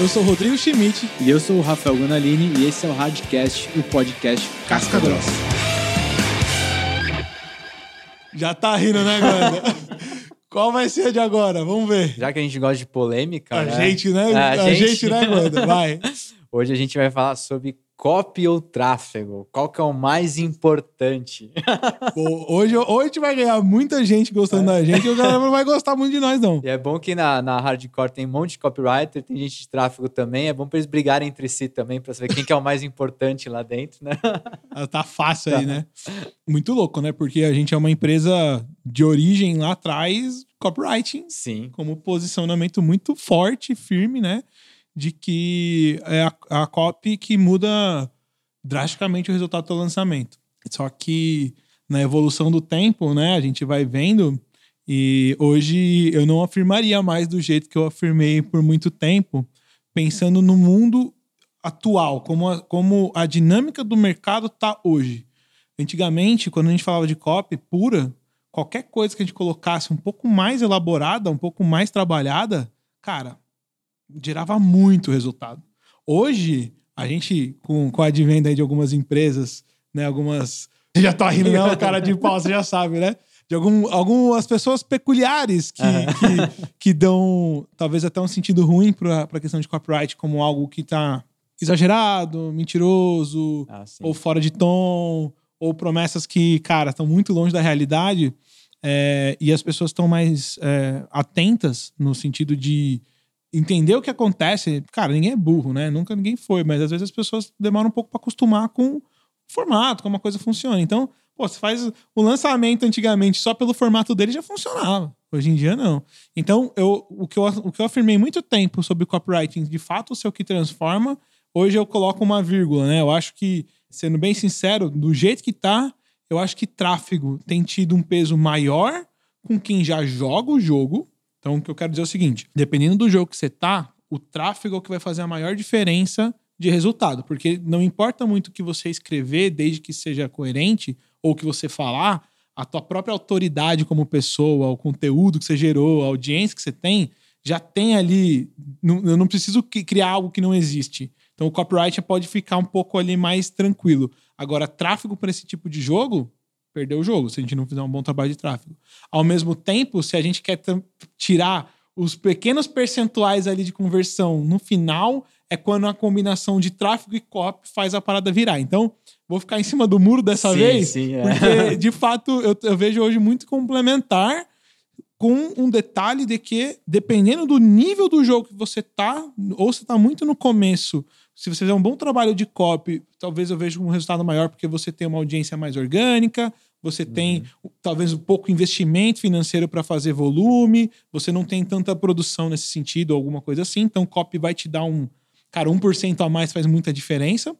Eu sou o Rodrigo Schmidt. E eu sou o Rafael Gonalini e esse é o Radcast, o podcast Casca Grossa. Já tá rindo, né, Ganda? Qual vai ser a de agora? Vamos ver. Já que a gente gosta de polêmica. A né? gente, né? É, a, a gente, gente né, Ganda? Vai. Hoje a gente vai falar sobre copy ou tráfego. Qual que é o mais importante? Pô, hoje, hoje a gente vai ganhar muita gente gostando da gente e o galera não vai gostar muito de nós, não. E é bom que na, na Hardcore tem um monte de copywriter, tem gente de tráfego também. É bom para eles brigarem entre si também, para saber quem que é o mais importante lá dentro, né? Ah, Tá fácil aí, né? Muito louco, né? Porque a gente é uma empresa de origem lá atrás, copywriting, Sim. como posicionamento muito forte, firme, né? De que é a, a copy que muda drasticamente o resultado do lançamento. Só que na evolução do tempo, né, a gente vai vendo e hoje eu não afirmaria mais do jeito que eu afirmei por muito tempo, pensando no mundo atual, como a, como a dinâmica do mercado tá hoje. Antigamente, quando a gente falava de copy pura, qualquer coisa que a gente colocasse um pouco mais elaborada, um pouco mais trabalhada, cara, gerava muito resultado. Hoje, a gente, com, com a advenda aí de algumas empresas, né, algumas... Você já tá rindo, não? Cara de pau, você já sabe, né? De algum, algumas pessoas peculiares que, que, que dão, talvez até um sentido ruim para a questão de copyright como algo que tá exagerado, mentiroso, Ah, ou fora de tom, ou promessas que, cara, estão muito longe da realidade é, e as pessoas estão mais é, atentas no sentido de entender o que acontece. Cara, ninguém é burro, né? Nunca ninguém foi, mas às vezes as pessoas demoram um pouco para acostumar com o formato, como a coisa funciona. Então, pô, você faz o lançamento antigamente só pelo formato dele já funcionava. Hoje em dia, não. Então, eu, o, que eu, o que eu afirmei muito tempo sobre copywriting, de fato, o seu que transforma, hoje eu coloco uma vírgula, né? Eu acho que, sendo bem sincero, do jeito que tá, eu acho que tráfego tem tido um peso maior com quem já joga o jogo. Então, o que eu quero dizer é o seguinte: dependendo do jogo que você tá, o tráfego é o que vai fazer a maior diferença de resultado. Porque não importa muito o que você escrever, desde que seja coerente, ou o que você falar, a tua própria autoridade como pessoa, o conteúdo que você gerou, a audiência que você tem, já tem ali. Eu não preciso criar algo que não existe. Então o copyright pode ficar um pouco ali mais tranquilo. Agora, tráfego para esse tipo de jogo, perdeu o jogo, se a gente não fizer um bom trabalho de tráfego. Ao mesmo tempo, se a gente quer tirar os pequenos percentuais ali de conversão no final, é quando a combinação de tráfego e copy faz a parada virar. Então, vou ficar em cima do muro dessa Sim, vez, sim, é. porque de fato eu, eu vejo hoje muito complementar com um detalhe de que, dependendo do nível do jogo que você tá, ou você tá muito no começo, se você fizer um bom trabalho de copy, talvez eu veja um resultado maior porque você tem uma audiência mais orgânica, você tem talvez um pouco investimento financeiro para fazer volume, você não tem tanta produção nesse sentido, alguma coisa assim, então copy vai te dar um, cara, 1% a mais faz muita diferença.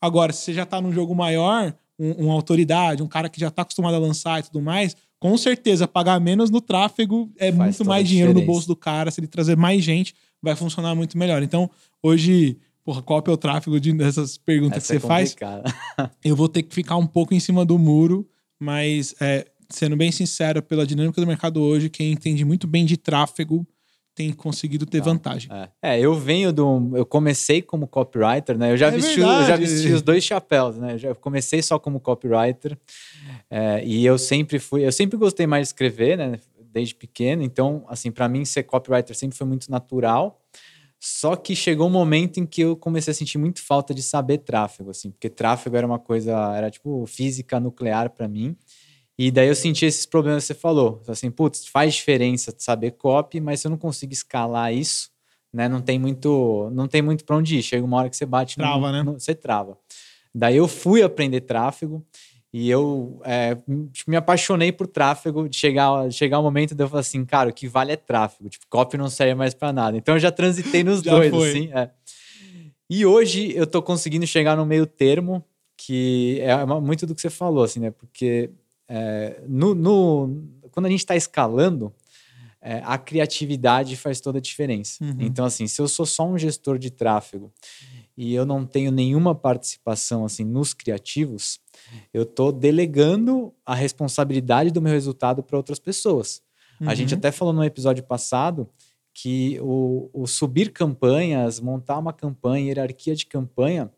Agora, se você já tá num jogo maior, um- uma autoridade, um cara que já tá acostumado a lançar e tudo mais, com certeza pagar menos no tráfego é Faz muito mais dinheiro no bolso do cara. Se ele trazer mais gente, vai funcionar muito melhor. Então, hoje, porra, qual é o tráfego de- dessas perguntas Essa que é você faz? complicada. eu vou ter que ficar um pouco em cima do muro, mas é, sendo bem sincero, pela dinâmica do mercado hoje, quem entende muito bem de tráfego tem conseguido ter vantagem. É. É, eu venho do. Eu comecei como copywriter, né? Eu já, É vesti, eu já vesti os dois chapéus, né? Eu já comecei só como copywriter. é, e eu sempre fui. Eu sempre gostei mais de escrever, né? Desde pequeno. Então, assim, para mim, ser copywriter sempre foi muito natural. Só que chegou um momento em que eu comecei a sentir muito falta de saber tráfego, assim, porque tráfego era uma coisa, era tipo física nuclear para mim. E daí eu senti esses problemas que você falou. Assim, putz, faz diferença saber copy, mas se eu não consigo escalar isso, né? Não tem muito, não tem muito para onde ir. Chega uma hora que você bate no- Trava, né? no- você trava. Daí eu fui aprender tráfego e eu é, me apaixonei por tráfego. De chegar, chegar o momento de eu falar assim, cara, o que vale é tráfego. Tipo, copy não serve mais para nada. Então eu já transitei nos Já dois, foi. assim. é. E hoje eu tô conseguindo chegar no meio termo, que é muito do que você falou, assim, né? Porque é, no, no- quando a gente está escalando, é, a criatividade faz toda a diferença. Uhum. Então, assim, se eu sou só um gestor de tráfego e eu não tenho nenhuma participação assim nos criativos, eu estou delegando a responsabilidade do meu resultado para outras pessoas. A gente Uhum. até falou no episódio passado que o, o subir campanhas, montar uma campanha, hierarquia de campanha,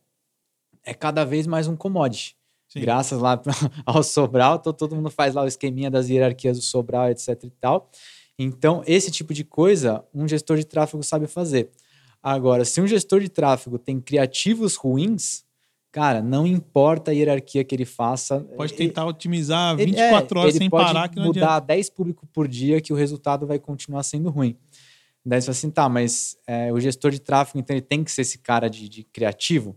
é cada vez mais um commodity. Sim. Graças lá ao Sobral, todo mundo faz lá o esqueminha das hierarquias do Sobral, etc e tal. Então, esse tipo de coisa, um gestor de tráfego sabe fazer. Agora, se um gestor de tráfego tem criativos ruins, cara, não importa a hierarquia que ele faça. Pode tentar ele, otimizar 24 é, horas sem parar que não mudar adianta. 10 públicos por dia que o resultado vai continuar sendo ruim. Daí você fala assim, tá, mas é, o gestor de tráfego, então, ele tem que ser esse cara de, de criativo?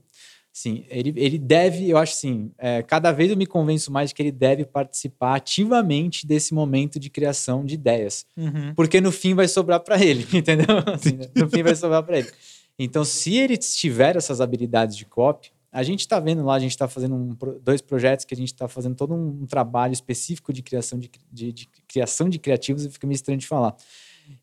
Sim, ele, ele deve, eu acho assim, é, cada vez eu me convenço mais de que ele deve participar ativamente desse momento de criação de ideias. Uhum. Porque no fim vai sobrar para ele, entendeu? Assim, no fim vai sobrar para ele. Então, se ele tiver essas habilidades de copy, a gente está vendo lá, a gente está fazendo um, dois projetos que a gente está fazendo todo um, trabalho específico de criação de, de, de, criação de criativos, e fica meio estranho de falar.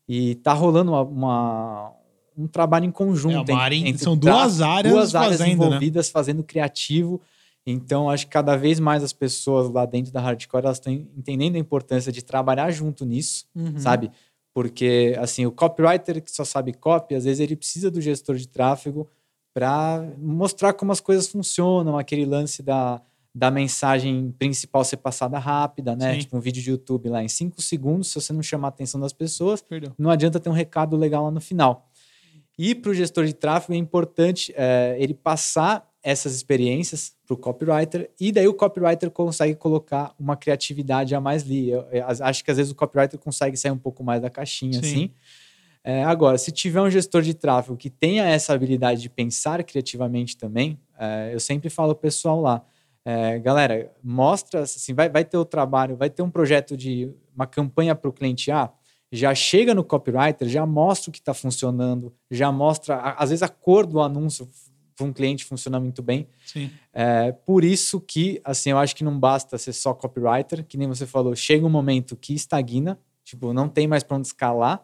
E tá rolando uma, uma um trabalho em conjunto. É área, entre, são duas áreas, duas áreas fazendo, né? envolvidas né? fazendo criativo. Então, acho que cada vez mais as pessoas lá dentro da hardcore elas estão entendendo a importância de trabalhar junto nisso, uhum. sabe? Porque, assim, o copywriter que só sabe copy, às vezes ele precisa do gestor de tráfego para mostrar como as coisas funcionam, aquele lance da, da mensagem principal ser passada rápida, né? Sim. Tipo um vídeo de YouTube lá em cinco segundos, se você não chamar a atenção das pessoas, Perdão. não adianta ter um recado legal lá no final. E para o gestor de tráfego é importante é, ele passar essas experiências para o copywriter e daí o copywriter consegue colocar uma criatividade a mais ali. Eu, eu, acho que às vezes o copywriter consegue sair um pouco mais da caixinha, Sim. assim. É, agora, se tiver um gestor de tráfego que tenha essa habilidade de pensar criativamente também, é, eu sempre falo pro pessoal lá, é, galera, mostra, assim, vai, vai ter o trabalho, vai ter um projeto de uma campanha para o cliente A, já chega no copywriter, já mostra o que está funcionando, já mostra, às vezes, a cor do anúncio para um cliente funciona muito bem. É, por isso que, assim, eu acho que não basta ser só copywriter, que nem você falou, chega um momento que estagna, tipo, não tem mais para onde escalar,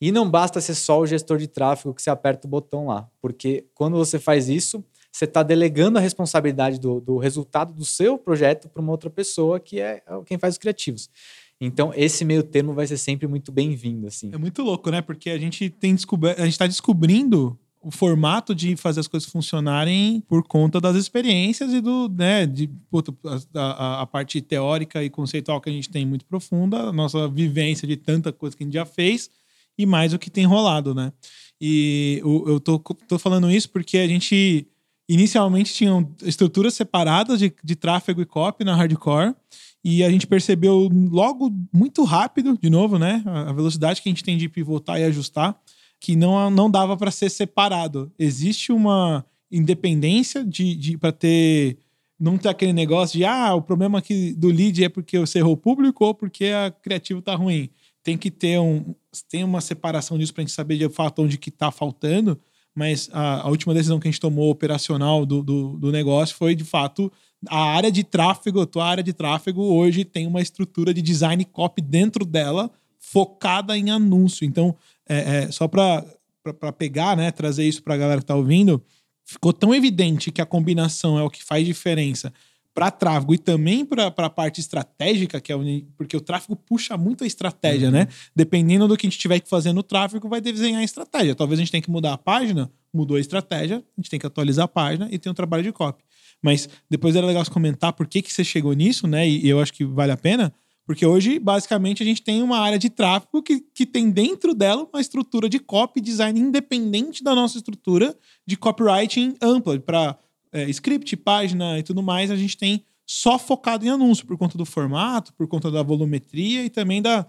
e não basta ser só o gestor de tráfego que você aperta o botão lá, porque quando você faz isso, você está delegando a responsabilidade do, do resultado do seu projeto para uma outra pessoa que é quem faz os criativos. Então, esse meio termo vai ser sempre muito bem-vindo, assim. É muito louco, né? Porque a gente tem descoberto, a gente está descobrindo o formato de fazer as coisas funcionarem por conta das experiências e do, né, de a, a, parte teórica e conceitual que a gente tem muito profunda, a nossa vivência de tanta coisa que a gente já fez e mais o que tem rolado, né? E eu, eu tô, tô falando isso porque a gente inicialmente tinha estruturas separadas de, de tráfego e copy na hardcore e a gente percebeu logo, muito rápido, de novo, né? A velocidade que a gente tem de pivotar e ajustar, que não, não dava para ser separado. Existe uma independência de, de para ter. Não ter aquele negócio de, ah, o problema aqui do lead é porque você errou público ou porque a criativo tá ruim. Tem que ter um, tem uma separação disso para a gente saber de fato onde que tá faltando, mas a, a, última decisão que a gente tomou operacional do, do, do negócio foi, de fato, a área de tráfego, a tua área de tráfego hoje tem uma estrutura de design copy dentro dela focada em anúncio. Então, é, é só para pegar, né, trazer isso para a galera que está ouvindo, ficou tão evidente que a combinação é o que faz diferença para tráfego e também para a parte estratégica, que é onde, porque o tráfego puxa muito a estratégia, uhum. né? Dependendo do que a gente tiver que fazer no tráfego, vai desenhar a estratégia. Talvez a gente tenha que mudar a página, mudou a estratégia, a gente tem que atualizar a página e tem um trabalho de copy. Mas depois era legal você comentar por que, que você chegou nisso, né? E, eu acho que vale a pena, porque hoje, basicamente, a gente tem uma área de tráfego que, que tem dentro dela uma estrutura de copy design independente da nossa estrutura de copywriting ampla, para é, script, página e tudo mais. A gente tem só focado em anúncio, por conta do formato, por conta da volumetria e também da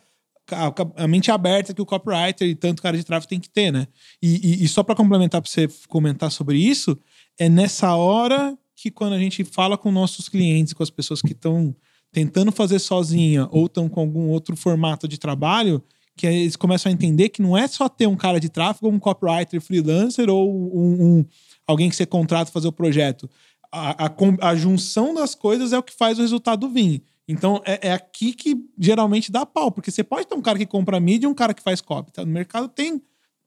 a, mente aberta que o copywriter e tanto cara de tráfego tem que ter, né? E, e, e só para complementar, para você comentar sobre isso, é nessa hora que quando a gente fala com nossos clientes, com as pessoas que estão tentando fazer sozinha ou estão com algum outro formato de trabalho, que eles começam a entender que não é só ter um cara de tráfego, um copywriter freelancer ou um, um alguém que você contrata fazer o projeto. A, a, a, junção das coisas é o que faz o resultado vir. Então é, é, aqui que geralmente dá pau, porque você pode ter um cara que compra mídia e um cara que faz copy. Tá? No mercado tem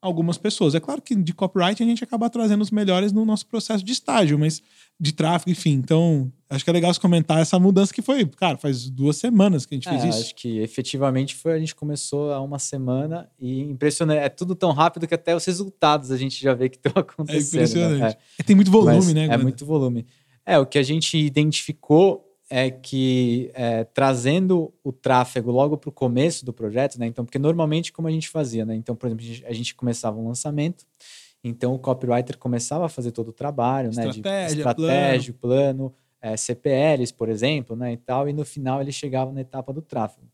algumas pessoas. É claro que de copyright a gente acaba trazendo os melhores no nosso processo de estágio, mas de tráfego, enfim. Então, acho que é legal você comentar essa mudança que foi, cara, faz duas semanas que a gente é, fez isso. Acho que efetivamente foi, a gente começou há uma semana e impressionante. É tudo tão rápido que até os resultados a gente já vê que estão acontecendo. É impressionante. Né? É. Tem muito volume, mas né? É muito volume. É, o que a gente identificou é que é, trazendo o tráfego logo para o começo do projeto, né? Então, porque normalmente como a gente fazia, né? Então, por exemplo, a gente, a gente começava um lançamento, então o copywriter começava a fazer todo o trabalho, estratégia, né? De estratégia, plano, plano é, CPLs, por exemplo, né? E tal, e no final ele chegava na etapa do tráfego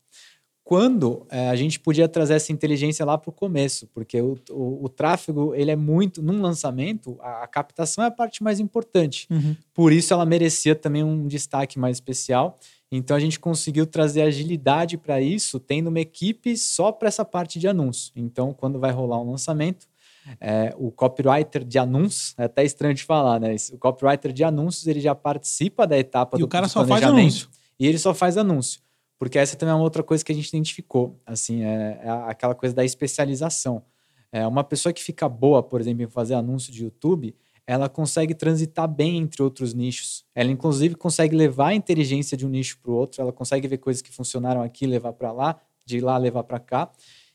quando é, a gente podia trazer essa inteligência lá para o começo, porque o, o, o, tráfego, ele é muito, num lançamento, a, a captação é a parte mais importante. Uhum. Por isso ela merecia também um destaque mais especial. Então a gente conseguiu trazer agilidade para isso, tendo uma equipe só para essa parte de anúncio. Então, quando vai rolar um lançamento, é, o copywriter de anúncios, é até estranho de falar, né? O copywriter de anúncios ele já participa da etapa e do o cara só faz anúncio. E ele só faz anúncio. Porque essa também é uma outra coisa que a gente identificou, assim, é, é aquela coisa da especialização. É uma pessoa que fica boa, por exemplo, em fazer anúncio de YouTube, ela consegue transitar bem entre outros nichos. Ela, inclusive, consegue levar a inteligência de um nicho para o outro, ela consegue ver coisas que funcionaram aqui, levar para lá, de lá levar para cá.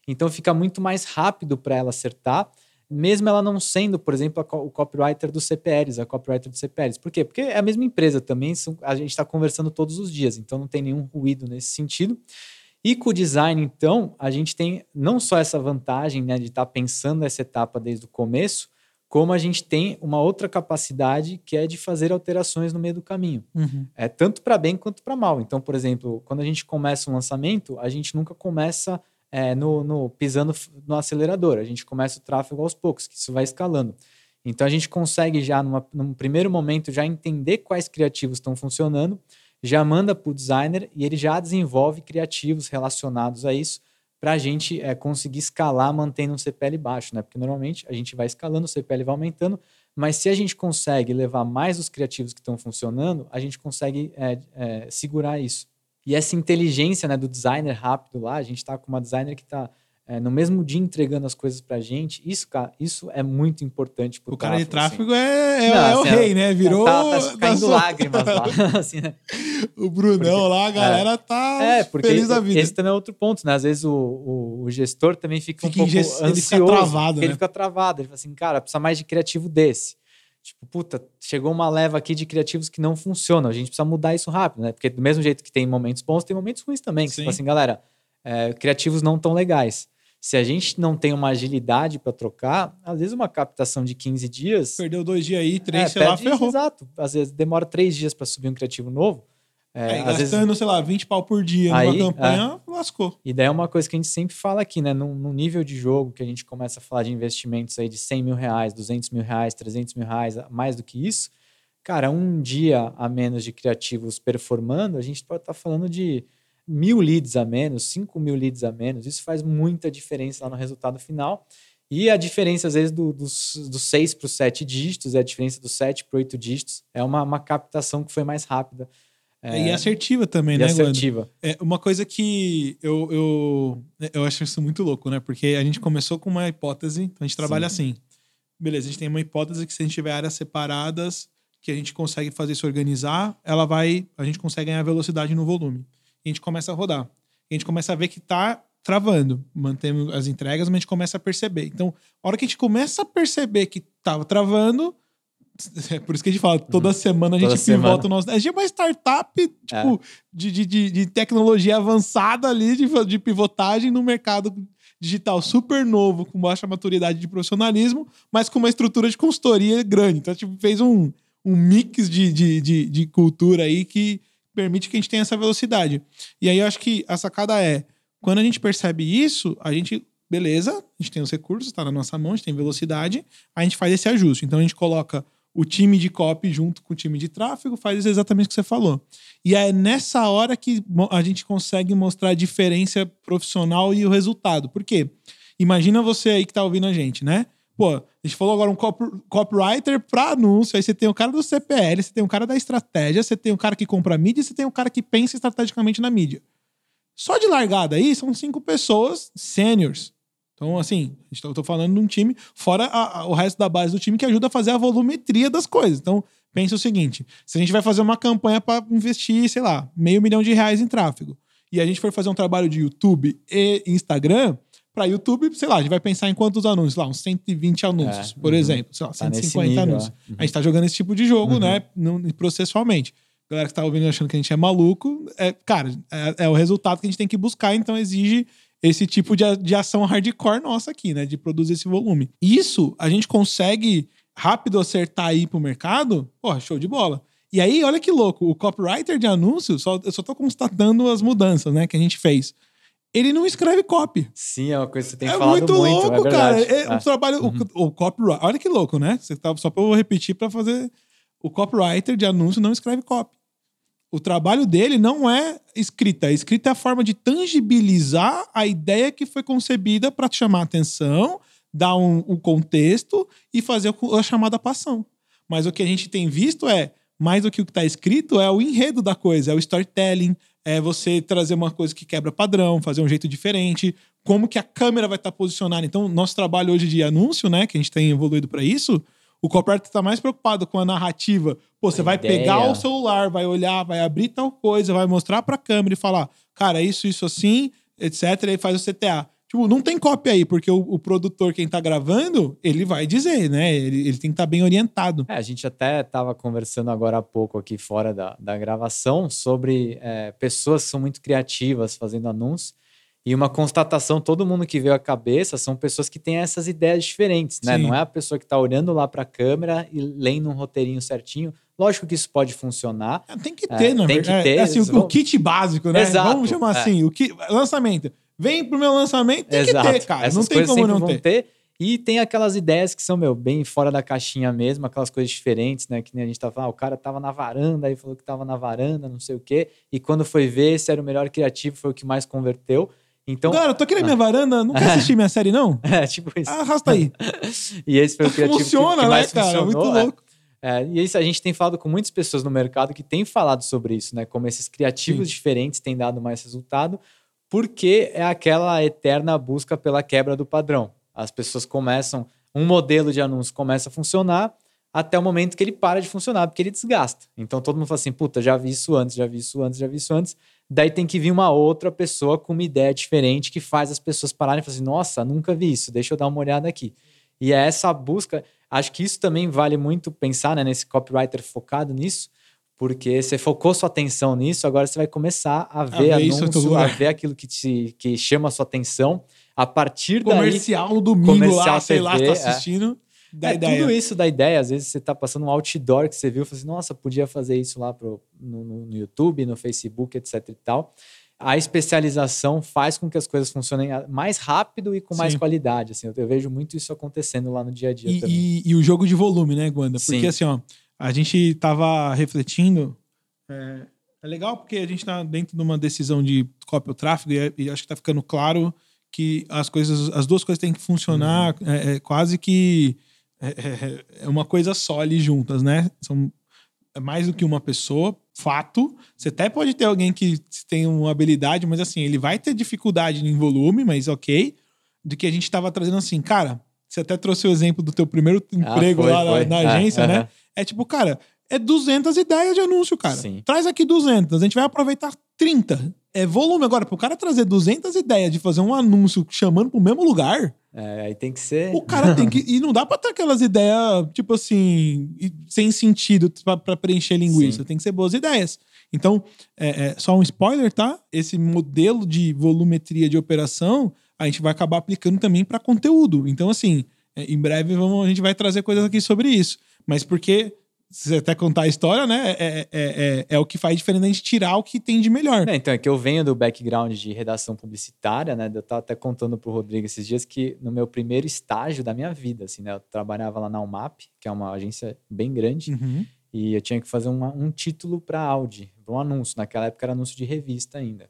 Então, fica muito mais rápido para ela acertar mesmo ela não sendo, por exemplo, a, o copywriter do CPLs, a copywriter do CPLs. Por quê? Porque é a mesma empresa também, a gente está conversando todos os dias, então não tem nenhum ruído nesse sentido. E com o design, então, a gente tem não só essa vantagem né, de estar tá pensando essa etapa desde o começo, como a gente tem uma outra capacidade que é de fazer alterações no meio do caminho. Uhum. É tanto para bem quanto para mal. Então, por exemplo, quando a gente começa um lançamento, a gente nunca começa é, no, no, pisando no acelerador. A gente começa o tráfego aos poucos, que isso vai escalando. Então a gente consegue já, numa, num primeiro momento, já entender quais criativos estão funcionando, já manda para o designer e ele já desenvolve criativos relacionados a isso para a gente é, conseguir escalar mantendo um CPL baixo, né? Porque normalmente a gente vai escalando, o CPL vai aumentando, mas se a gente consegue levar mais os criativos que estão funcionando, a gente consegue é, é, segurar isso. E essa inteligência né, do designer rápido lá, a gente está com uma designer que está é, no mesmo dia entregando as coisas pra gente, isso, cara, isso é muito importante pro O cara de tráfego assim. é, é, Não, é o assim, rei, né? Virou. Tá, tá caindo sua... lágrimas lá. assim, né? O Brunão porque, lá, a galera é, tá é, porque feliz da vida. Esse também é outro ponto, né? Às vezes o, o, o gestor também fica, fica um pouco ansioso. Ele fica travado, né? Ele fica travado. Ele fala assim, cara, precisa mais de criativo desse. Tipo, puta, chegou uma leva aqui de criativos que não funcionam. A gente precisa mudar isso rápido, né? Porque do mesmo jeito que tem momentos bons, tem momentos ruins também. Que você fala assim, galera, é, criativos não tão legais. Se a gente não tem uma agilidade para trocar, às vezes uma captação de 15 dias. Perdeu dois dias aí, três, é, sei lá, ferrou. Exato. Às vezes demora três dias para subir um criativo novo. É, aí, gastando, vezes... sei lá, 20 pau por dia aí, numa campanha, é. lascou. E daí é uma coisa que a gente sempre fala aqui, né? No, no, nível de jogo que a gente começa a falar de investimentos aí de 100 mil reais, 200 mil reais, 300 mil reais, mais do que isso, cara, um dia a menos de criativos performando, a gente pode estar tá falando de mil leads a menos, 5 mil leads a menos. Isso faz muita diferença lá no resultado final. E a diferença, às vezes, do, dos, dos 6 para os 7 dígitos, é a diferença dos 7 para 8 dígitos. É uma, uma captação que foi mais rápida é, e assertiva também, e né, assertiva. É uma coisa que eu, eu, eu acho isso muito louco, né? Porque a gente começou com uma hipótese, então a gente trabalha Sim. assim. Beleza, a gente tem uma hipótese que se a gente tiver áreas separadas, que a gente consegue fazer se organizar, ela vai, a gente consegue ganhar velocidade no volume. E a gente começa a rodar. E a gente começa a ver que tá travando. Mantemos as entregas, mas a gente começa a perceber. Então, a hora que a gente começa a perceber que tava travando, é por isso que a gente fala, toda uhum. semana a gente toda pivota semana. o nosso. A gente é uma startup tipo, é. de, de, de, de, tecnologia avançada ali, de, de pivotagem no mercado digital super novo, com baixa maturidade de profissionalismo, mas com uma estrutura de consultoria grande. Então, tipo, fez um, um mix de, de, de, de cultura aí que permite que a gente tenha essa velocidade. E aí eu acho que a sacada é, quando a gente percebe isso, a gente beleza, a gente tem os recursos, está na nossa mão, a gente tem velocidade, a gente faz esse ajuste. Então a gente coloca o time de copy junto com o time de tráfego faz exatamente o que você falou. E é nessa hora que a gente consegue mostrar a diferença profissional e o resultado. Por quê? Imagina você aí que tá ouvindo a gente, né? Pô, a gente falou agora um cop copywriter para anúncio, aí você tem o cara do CPL, você tem o cara da estratégia, você tem o cara que compra mídia você tem o cara que pensa estrategicamente na mídia. Só de largada aí são cinco pessoas sêniores. Então, assim, eu tô falando de um time, fora a, a, o resto da base do time que ajuda a fazer a volumetria das coisas. Então, pensa o seguinte: se a gente vai fazer uma campanha para investir, sei lá, meio milhão de reais em tráfego, e a gente for fazer um trabalho de YouTube e Instagram, para YouTube, sei lá, a gente vai pensar em quantos anúncios? Lá, uns 120 anúncios, é, por uhum. exemplo. Sei lá, tá 150 nível, anúncios. Uhum. A gente tá jogando esse tipo de jogo, uhum. né? Processualmente. galera que tá ouvindo achando que a gente é maluco, é, cara, é, é, o resultado que a gente tem que buscar, então exige esse tipo de, de ação hardcore nossa aqui, né? De produzir esse volume. Isso a gente consegue rápido acertar aí pro mercado, porra, show de bola. E aí, olha que louco, o copywriter de anúncio, só, eu só tô constatando as mudanças, né, que a gente fez ele não escreve copy. Sim, é uma coisa que você tem é falado muito. É muito louco, é cara. É, O trabalho, uhum. o, o copyright. Olha que louco, né? Você tá, só pra eu repetir para fazer. O copywriter de anúncio não escreve copy. O trabalho dele não é escrita. A escrita é a forma de tangibilizar a ideia que foi concebida para chamar a atenção, dar um, um contexto e fazer a chamada passão. Mas o que a gente tem visto é mais do que o que está escrito é o enredo da coisa, é o storytelling, é você trazer uma coisa que quebra padrão, fazer um jeito diferente, como que a câmera vai estar tá posicionada. Então, nosso trabalho hoje de anúncio, né, que a gente tem evoluído para isso, o copywriter está mais preocupado com a narrativa. Pô, você a vai ideia. pegar o celular, vai olhar, vai abrir tal coisa, vai mostrar para a câmera e falar, cara, isso, isso assim, etc. E faz o CTA. Tipo, não tem cópia aí, porque o, o, produtor, quem tá gravando, ele vai dizer, né? Ele, ele tem que estar tá bem orientado. É, a gente até tava conversando agora há pouco aqui fora da, da gravação sobre é, pessoas que são muito criativas fazendo anúncios. E uma constatação, todo mundo que veio à cabeça são pessoas que têm essas ideias diferentes, né? Sim. Não é a pessoa que está olhando lá para a câmera e lendo um roteirinho certinho. Lógico que isso pode funcionar. É, tem que ter, é, não Tem que ter. É, assim, o, kit básico, né? Exato, Vamos chamar é. assim, o kit, lançamento vem pro meu lançamento, tem Exato. que ter, cara. Essas não tem como não ter. ter. E tem aquelas ideias que são, meu, bem fora da caixinha mesmo, aquelas coisas diferentes, né? Que nem a gente tava falando, ah, o cara tava na varanda, aí falou que tava na varanda, não sei o quê. E quando foi ver, esse era o melhor criativo, foi o que mais converteu. Então, cara, eu tô aqui na minha ah. varanda, não quer assistir minha série, não? É, tipo isso. Ah, arrasta aí. e esse foi o criativo Funciona, que, que mais né, cara? Funcionou, Muito louco. É, e isso a gente tem falado com muitas pessoas no mercado que têm falado sobre isso, né? Como esses criativos Sim. diferentes têm dado mais resultado, porque é aquela eterna busca pela quebra do padrão. As pessoas começam, um modelo de anúncio começa a funcionar até o momento que ele para de funcionar, porque ele desgasta. Então todo mundo fala assim: puta, já vi isso antes, já vi isso antes, já vi isso antes. Daí tem que vir uma outra pessoa com uma ideia diferente que faz as pessoas pararem e falar assim: nossa, nunca vi isso, deixa eu dar uma olhada aqui. E é essa busca, acho que isso também vale muito pensar né, nesse copywriter focado nisso, porque você focou sua atenção nisso, agora você vai começar a ver, a ver anúncio, a ver aquilo que, te, que chama a sua atenção. A partir comercial daí... Comercial no domingo lá, sei lá, tá assistindo. Da é, ideia. tudo isso da ideia. Às vezes você tá passando um outdoor que você viu e fala assim, nossa, podia fazer isso lá pro, no, no YouTube, no Facebook, etc e tal. A especialização faz com que as coisas funcionem mais rápido e com mais Sim. qualidade. Assim, eu, eu, vejo muito isso acontecendo lá no dia a dia e, também. E, e o jogo de volume, né, Guanda? Porque Sim. assim, ó a gente estava refletindo. É, é, legal porque a gente está dentro de uma decisão de cópia ou tráfego e, é, e acho que está ficando claro que as coisas, as duas coisas têm que funcionar uhum. é, é, quase que é, é, é, uma coisa só ali juntas, né? São mais do que uma pessoa, fato. Você até pode ter alguém que tem uma habilidade, mas assim, ele vai ter dificuldade em volume, mas ok. De que a gente estava trazendo assim, cara, você até trouxe o exemplo do teu primeiro ah, emprego ah, foi, lá foi. Na, na, agência, né? É tipo, cara, é 200 ideias de anúncio, cara. Sim. Traz aqui 200, a gente vai aproveitar 30. É volume agora, pro cara trazer 200 ideias de fazer um anúncio chamando pro mesmo lugar. É, aí tem que ser. O cara tem que. E não dá pra ter aquelas ideias, tipo assim, sem sentido para preencher linguiça. Sim. Tem que ser boas ideias. Então, é, é, só um spoiler, tá? Esse modelo de volumetria de operação a gente vai acabar aplicando também para conteúdo. Então, assim, é, em breve vamos, a gente vai trazer coisas aqui sobre isso mas porque você até contar a história, né? É, é, é, é, o que faz diferente a gente tirar o que tem de melhor. É, então, é que eu venho do background de redação publicitária, né? Eu tava até contando pro Rodrigo esses dias que no meu primeiro estágio da minha vida, assim, né? Eu trabalhava lá na UMAP, que é uma agência bem grande, uhum. e eu tinha que fazer uma, um título para Audi, para um anúncio. Naquela época era anúncio de revista ainda.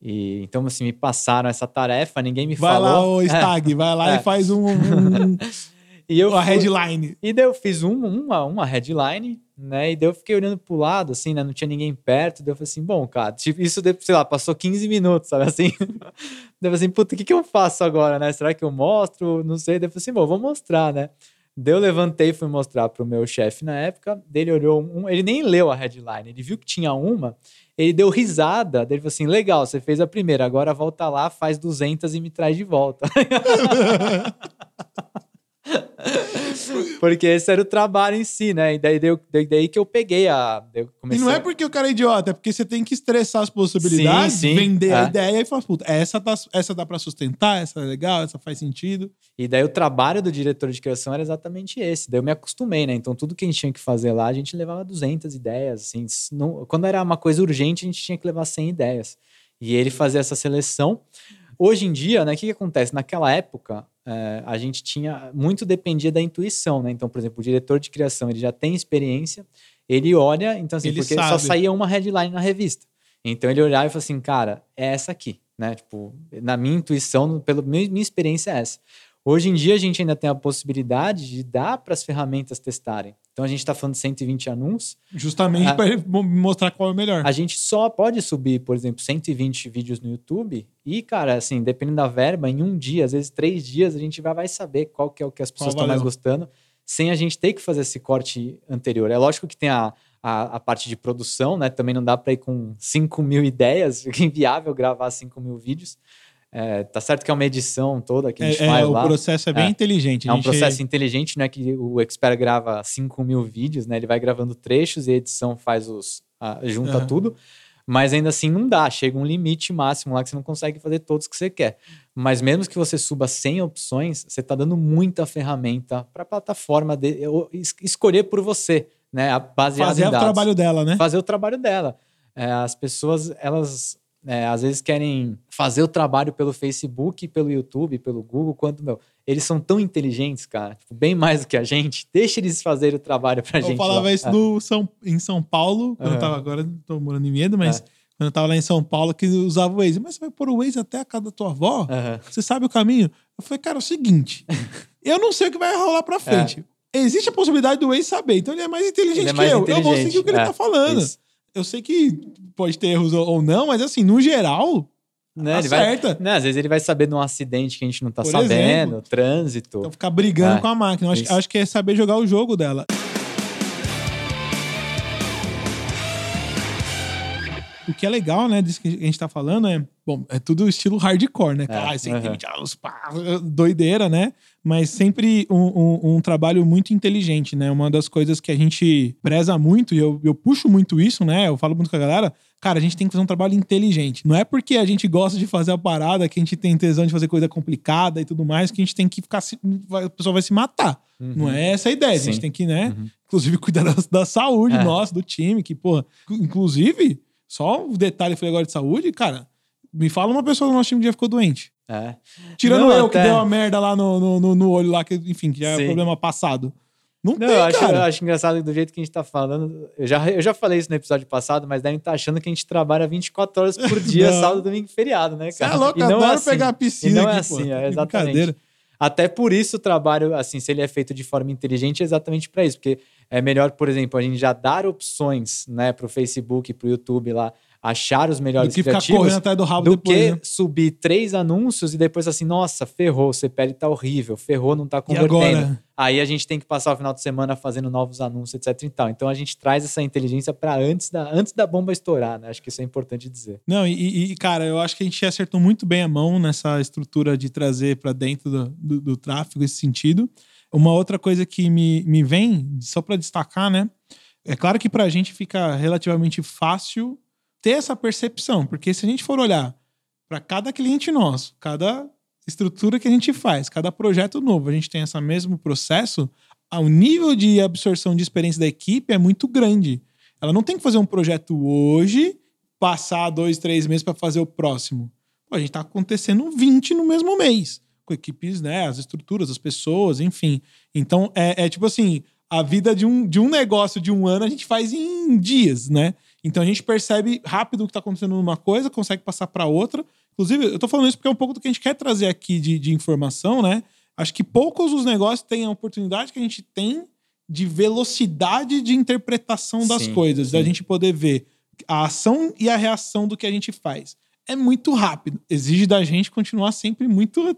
E, então, assim, me passaram essa tarefa, ninguém me vai falou. Vai lá, o Stag, vai lá e é. faz um... um... E eu a fui- headline. E daí eu fiz um, uma, uma headline, né? E daí eu fiquei olhando pro lado, assim, né? Não tinha ninguém perto. Daí eu falei assim, bom, cara, tipo, isso, sei lá, passou 15 minutos, sabe assim? daí eu falei assim, puta, o que, que eu faço agora, né? Será que eu mostro? Não sei. Daí eu falei assim, bom, vou mostrar, né? Daí eu levantei e fui mostrar pro meu chefe na época. Daí ele olhou um, ele nem leu a headline, ele viu que tinha uma, ele deu risada. Daí ele falou assim: legal, você fez a primeira, agora volta lá, faz 200 e me traz de volta. Porque esse era o trabalho em si, né? E daí, daí, daí, que eu peguei a. eu E comecei não é a- porque o cara é idiota, é porque você tem que estressar as possibilidades, Sim, sim, vender a é. ideia e falar, puta, essa, tá, essa dá pra sustentar, essa é legal, essa faz sentido. E daí o trabalho do diretor de criação era exatamente esse. Daí eu me acostumei, né? Então tudo que a gente tinha que fazer lá, a gente levava 200 ideias, assim. não- quando era uma coisa urgente, a gente tinha que levar 100 ideias. E ele fazia essa seleção. Hoje em dia, né? O que, que acontece? Naquela época, eh, a gente tinha... Muito dependia da intuição, né? Então, por exemplo, o diretor de criação, ele já tem experiência, ele olha... Então, assim, Ele porque só sabe. saía uma headline na revista. Então, ele olhava e falava assim, cara, é essa aqui, né? Tipo, na minha intuição, pela minha experiência é essa. Hoje em dia a gente ainda tem a possibilidade de dar para as ferramentas testarem. Então a gente está falando de 120 anúncios. Justamente Ah. mo- mostrar qual é o melhor. A gente só pode subir, por exemplo, 120 vídeos no YouTube e, cara, assim, dependendo da verba, em um dia, às vezes três dias, a gente vai, vai saber qual que é o que as pessoas estão mais gostando, sem a gente ter que fazer esse corte anterior. É lógico que tem a, a, a parte de produção, né? Também não dá para ir com 5 mil ideias, fica inviável gravar 5 mil vídeos. É, tá certo que é uma edição toda que a gente É, é, faz o lá. processo é bem É. inteligente. É um gente- processo inteligente, não é que o expert grava 5 mil vídeos, né? Ele vai gravando trechos e a edição faz os. a- junta Aham. tudo. Mas ainda assim não dá, chega um limite máximo lá que você não consegue fazer todos que você quer. Mas mesmo que você suba 100 opções, você está dando muita ferramenta para a plataforma de, escolher por você, né? Baseado fazer o trabalho dela, né? fazer o trabalho dela. É, as pessoas, elas é, às vezes querem fazer o trabalho pelo Facebook, pelo YouTube, pelo Google, quando, meu, eles são tão inteligentes, cara, tipo, bem mais do que a gente. Deixa eles fazerem o trabalho pra Eu gente. falava lá. isso É. no São, em São Paulo, quando eu Aham. tava agora, tô morando em Medo, mas É. quando eu tava lá em São Paulo, que usava o Waze. Mas você vai pôr o Waze até a casa da tua avó? Aham. Você sabe o caminho? Eu falei, cara, é o seguinte, eu não sei o que vai rolar pra frente. Existe a possibilidade do Waze saber, então ele é mais inteligente É. Ele é que mais eu. Eu vou inteligente, seguir o que ele é, tá falando. Isso. Eu sei que pode ter erros ou não, mas assim, no geral, Né, ele vai, né, às vezes ele vai saber de um acidente que a gente não tá Por sabendo, exemplo. trânsito. Então ficar brigando É, com a máquina. Eu acho, acho que é saber jogar o jogo dela. O que é legal, né, disso que a gente tá falando é, bom, é tudo estilo hardcore, né? Cara, É, 120 anos, pá, doideira, né? Mas sempre um, um- um trabalho muito inteligente, né? Uma das coisas que a gente preza muito, e eu, eu puxo muito isso, né? Eu falo muito com a galera, cara, a gente tem que fazer um trabalho inteligente. Não é porque a gente gosta de fazer a parada, que a gente tem tesão de fazer coisa complicada e tudo mais, que a gente tem que ficar. se- A pessoa vai se matar. Uhum. Não é essa a ideia. A gente Sim. tem que, né? Uhum. Inclusive, cuidar da, da saúde É. nossa, do time, que, pô, inclusive, só um detalhe que eu falei agora de saúde, cara, me fala uma pessoa do nosso time que já ficou doente. É. Tirando Não, eu, até- que deu uma merda lá no, no, no- no olho lá, que, enfim, que já é Sim. problema passado. Não, Não, tem, eu acho, cara. eu acho engraçado do jeito que a gente tá falando. Eu já, eu já falei isso no episódio passado, mas devem estar achando que a gente trabalha 24 horas por dia, sábado, domingo e feriado, né, Você é cara? louco, E não adoro é assim. pegar a E piscina não é aqui, pô. assim, é Que exatamente. Até por isso o trabalho, assim, se ele é feito de forma inteligente, é exatamente para isso. Porque é melhor, por exemplo, a gente já dar opções, né, pro Facebook, pro YouTube lá, achar os Do melhores que ficar correndo atrás do rabo do depois, que né? subir três anúncios e depois assim, nossa, ferrou, o CPL tá horrível, ferrou, não tá E convertendo. agora? Aí a gente tem que passar o final de semana fazendo novos anúncios, etc e tal. Então a gente traz essa inteligência para antes da, antes da bomba estourar, né? Acho que isso é importante dizer. Não, e, e, cara, eu acho que a gente acertou muito bem a mão nessa estrutura de trazer para dentro do, do, do tráfego esse sentido. Uma outra coisa que me, me vem, só para destacar, né? É claro que para a gente fica relativamente fácil ter essa percepção, porque se a gente for olhar para cada cliente nosso, cada estrutura que a gente faz, cada projeto novo, a gente tem esse mesmo processo, o nível de absorção de experiência da equipe é muito grande. Ela não tem que fazer um projeto hoje, passar dois, três meses para fazer o próximo. Pô, a gente tá acontecendo 20 no mesmo mês, com equipes, né? As estruturas, as pessoas, enfim. Então, é, é tipo assim, a vida de um, de um negócio de um ano a gente faz em dias, né? Então a gente percebe rápido o que está acontecendo numa coisa, consegue passar para outra. Inclusive, eu tô falando isso porque é um pouco do que a gente quer trazer aqui de, de informação, né? Acho que poucos os negócios têm a oportunidade que a gente tem de velocidade de interpretação das Sim, coisas, da sim. gente poder ver a ação e a reação do que a gente faz. É muito rápido. Exige da gente continuar sempre muito,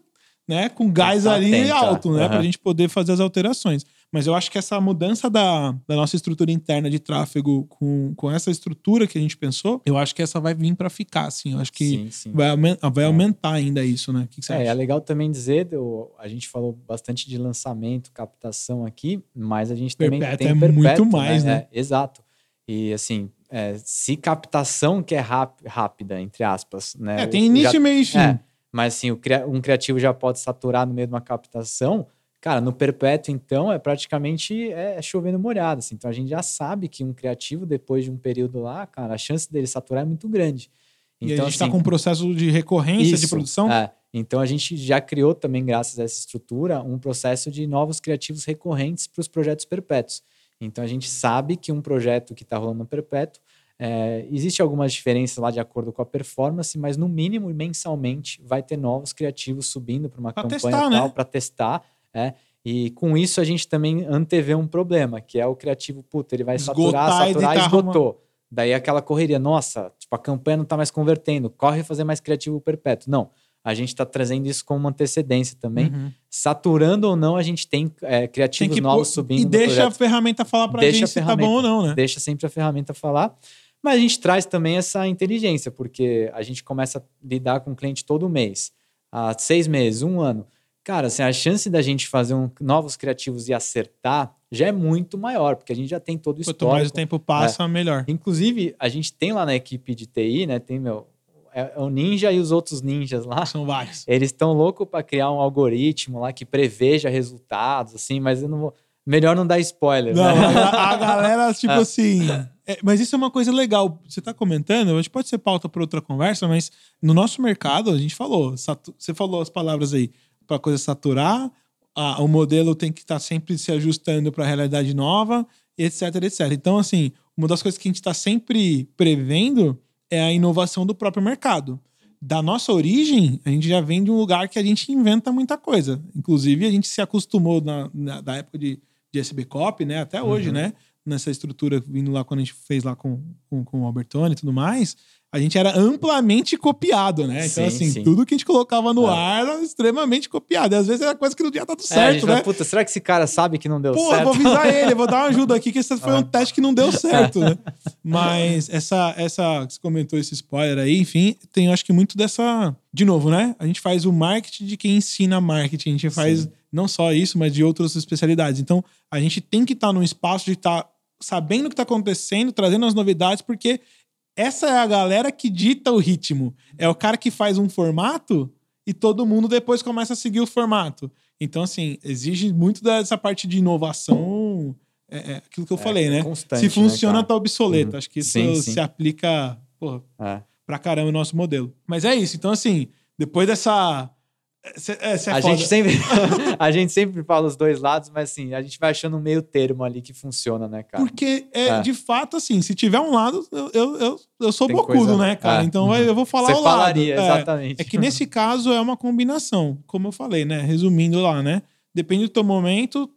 né, com gás tá ali atento, alto, né, aham. pra gente poder fazer as alterações. Mas eu acho que essa mudança da, da nossa estrutura interna de tráfego com, com essa estrutura que a gente pensou, eu acho que essa vai vir pra ficar, assim. Eu acho que Sim, sim. vai, aumen- vai aumentar ainda isso, né? O que, que você É, é acha? legal também dizer, do- a gente falou bastante de lançamento, captação aqui, mas a gente também Perpétuo tem é perpétuo, muito mais, né? É, exato. E assim, é, se captação que é ráp- rápida, entre aspas, né? É, tem início, meio fim. É, mas assim, um criativo já pode saturar no meio de uma captação. Cara, no perpétuo, então, é praticamente é, chovendo molhado. Assim. Então, a gente já sabe que um criativo, depois de um período lá, cara, a chance dele saturar é muito grande. e a Então, gente tá assim, com um processo de recorrência de isso, produção. é. Então a gente já criou também, graças a essa estrutura, um processo de novos criativos recorrentes para os projetos perpétuos. Então a gente sabe que um projeto que está rolando no perpétuo, é, existe algumas diferenças lá de acordo com a performance, mas no mínimo mensalmente vai ter novos criativos subindo para uma Pra campanha testar, tal né? para testar. É, e com isso a gente também antevê um problema, que é o criativo, puta, ele vai Esgotar saturar, saturar e esgotou. Daí aquela correria, nossa, tipo, a campanha não está mais convertendo, corre fazer mais criativo perpétuo. Não, a gente está trazendo isso como uma antecedência também. Uhum. Saturando ou não, a gente tem é, Tem criativos que novos pôr- subindo E deixa a ferramenta falar pra Deixa gente a se tá bom ou não, né? Deixa sempre a ferramenta falar. Mas a gente traz também essa inteligência, porque a gente começa a lidar com o cliente todo mês, há seis meses, um ano. Cara, assim, a chance da gente fazer um- novos criativos e acertar já é muito maior, porque a gente já tem todo o Quanto histórico. mais o tempo passa, melhor. Inclusive, a gente tem lá na equipe de TI, né? Tem meu, é, é o Ninja e os outros ninjas lá. São vários. Eles estão loucos para criar um algoritmo lá que preveja resultados, assim, mas eu não vou. Melhor não dar spoiler, Não, né? a, a galera, tipo Ah. assim. é, mas isso é uma coisa legal. Você tá comentando, a gente pode ser pauta para outra conversa, mas no nosso mercado, a gente falou, você falou as palavras aí, para coisa saturar, a- o modelo tem que estar sempre se ajustando para a realidade nova, etc, etc. Então, assim, uma das coisas que a gente está sempre prevendo é a inovação do próprio mercado. Da nossa origem, a gente já vem de um lugar que a gente inventa muita coisa. Inclusive, a gente se acostumou na, na- da época de, de SB Cop, né? Até hoje, Uhum. né? Nessa estrutura, vindo lá quando a gente fez lá com, com, com o Albertone e tudo mais, a gente era amplamente copiado, né? Então, Sim, assim, sim. tudo que a gente colocava no É. ar era extremamente copiado. E às vezes era coisa que não tinha dado É, certo, gente né? fala, Puta, será que esse cara sabe que não deu Pô, eu certo? vou avisar ele, vou dar uma ajuda aqui, que esse foi um Ah. teste que não deu certo, né? Mas essa, essa, você comentou esse spoiler aí, enfim, tem acho que muito dessa. De novo, né? A gente faz o marketing de quem ensina marketing, a gente faz Sim. não só isso, mas de outras especialidades. Então, a gente tem que estar num espaço de estar sabendo o que está acontecendo, trazendo as novidades, porque essa é a galera que dita o ritmo. É o cara que faz um formato e todo mundo depois começa a seguir o formato. Então, assim, exige muito dessa parte de inovação. É, é aquilo que eu É, falei, né? constante, Se funciona, né, tá obsoleto. Uhum. Acho que isso Sim, sim. se aplica porra, É. pra caramba no nosso modelo. Mas é isso. Então, assim, depois dessa. Cê, é, cê é a, foda. gente sempre, a gente sempre fala os dois lados, mas assim, a gente vai achando um meio termo ali que funciona, né, cara? Porque, é, É. de fato, assim, se tiver um lado, eu, eu, eu, eu sou Tem bocudo, coisa- né, cara? é. Então eu vou falar Você o falaria, lado. É. exatamente. É que nesse caso é uma combinação, como eu falei, né? Resumindo lá, né? Depende do teu momento,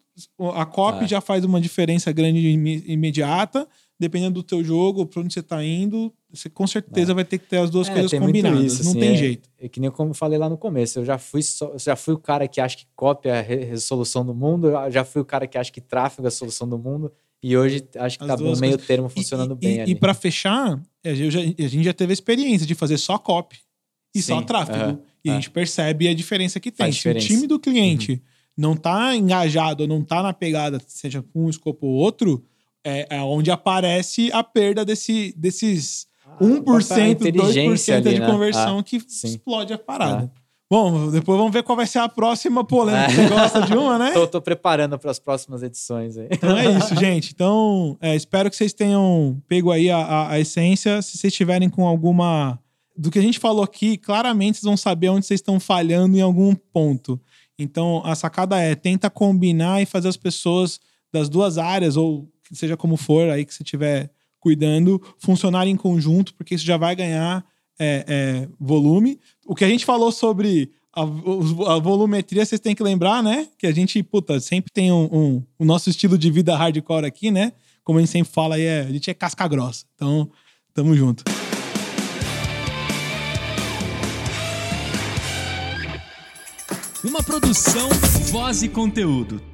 a copy É. já faz uma diferença grande e imediata. Dependendo do teu jogo, pra onde você tá indo, você com certeza vai ter que ter as duas É, coisas combinadas. isso, Não assim, tem é- jeito. É que nem como eu falei lá no começo, eu já fui, só- já fui o cara que acha que cópia é a re- resolução do mundo, eu já fui o cara que acha que tráfego é a solução do mundo, e hoje acho que As tá meio coisas. termo funcionando e, bem e. E para fechar, a gente, já, a gente já teve a experiência de fazer só copy e só Sim, tráfego. aham, e a é. gente percebe a diferença que tem. Faz Se o diferença. time do cliente não tá engajado, não tá na pegada, seja com um escopo ou outro, é, é onde aparece a perda desse, desses Ah, 1%, 2% inteligência ali, de né? conversão Ah, que sim. explode a parada. Bom, depois vamos ver qual vai ser a próxima polêmica. Você gosta de uma, né? Tô, tô preparando para as próximas edições aí. Então é isso, gente. Então, é, espero que vocês tenham pego aí a, a- a essência. Se vocês tiverem com alguma. Do que a gente falou aqui, claramente vocês vão saber onde vocês estão falhando em algum ponto. Então, a sacada é tenta combinar e fazer as pessoas das duas áreas, ou seja como for aí que você estiver cuidando, funcionarem em conjunto, porque isso já vai ganhar é, é, volume. O que a gente falou sobre a, a, volumetria vocês têm que lembrar, né? Que a gente, puta, sempre tem um, um, o nosso estilo de vida hardcore aqui, né? Como a gente sempre fala aí, é, a gente é casca grossa. Então, tamo junto. Uma produção, voz e conteúdo.